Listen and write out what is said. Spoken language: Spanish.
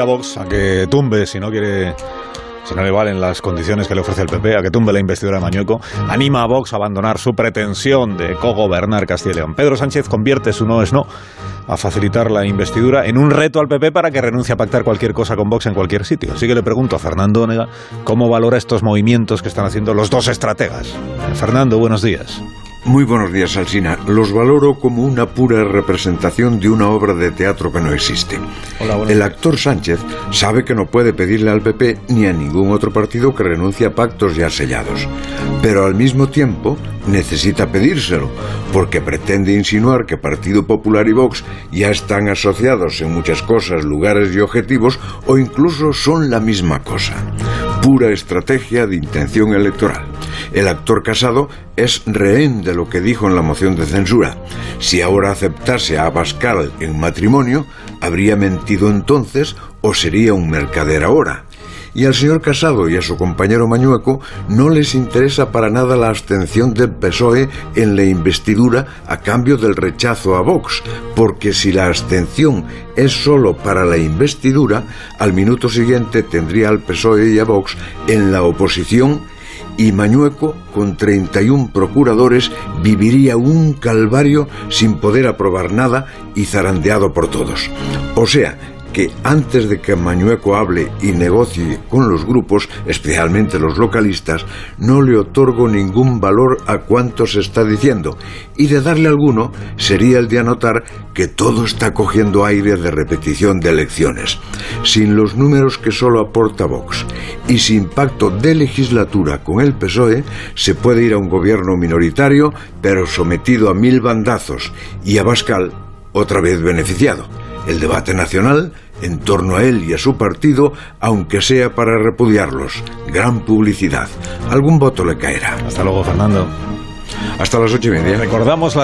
A Vox a que tumbe si no quiere si no le valen las condiciones que le ofrece el PP, a que tumbe la investidura de Mañueco, anima a Vox a abandonar su pretensión de cogobernar Castilla y León. Pedro Sánchez convierte su no es no a facilitar la investidura en un reto al PP para que renuncie a pactar cualquier cosa con Vox en cualquier sitio. Así que le pregunto a Fernando Onega cómo valora estos movimientos que están haciendo los dos estrategas. Fernando, buenos días. Muy buenos días, Alsina. Los valoro como una pura representación de una obra de teatro que no existe. el actor Sánchez sabe que no puede pedirle al PP ni a ningún otro partido que renuncie a pactos ya sellados. Pero al mismo tiempo necesita pedírselo, porque pretende insinuar que Partido Popular y Vox ya están asociados en muchas cosas, lugares y objetivos, o incluso son la misma cosa. Pura estrategia de intención electoral. El actor casado es rehén de lo que dijo en la moción de censura. Si ahora aceptase a Abascal en matrimonio, habría mentido entonces o sería un mercader ahora. Y al señor Casado y a su compañero Mañueco no les interesa para nada la abstención del PSOE en la investidura a cambio del rechazo a Vox, porque si la abstención es solo para la investidura, al minuto siguiente tendría al PSOE y a Vox en la oposición y Mañueco, con 31 procuradores, viviría un calvario sin poder aprobar nada y zarandeado por todos. O sea, que antes de que Mañueco hable y negocie con los grupos, especialmente los localistas, no le otorgo ningún valor a cuanto se está diciendo, y de darle alguno sería el de anotar que todo está cogiendo aire de repetición de elecciones, sin los números que solo aporta Vox, y sin pacto de legislatura con el PSOE, se puede ir a un gobierno minoritario, pero sometido a mil bandazos, y a Bascal otra vez beneficiado el debate nacional en torno a él y a su partido, aunque sea para repudiarlos. Gran publicidad. Algún voto le caerá. Hasta luego, Fernando. Hasta las ocho y media. Recordamos las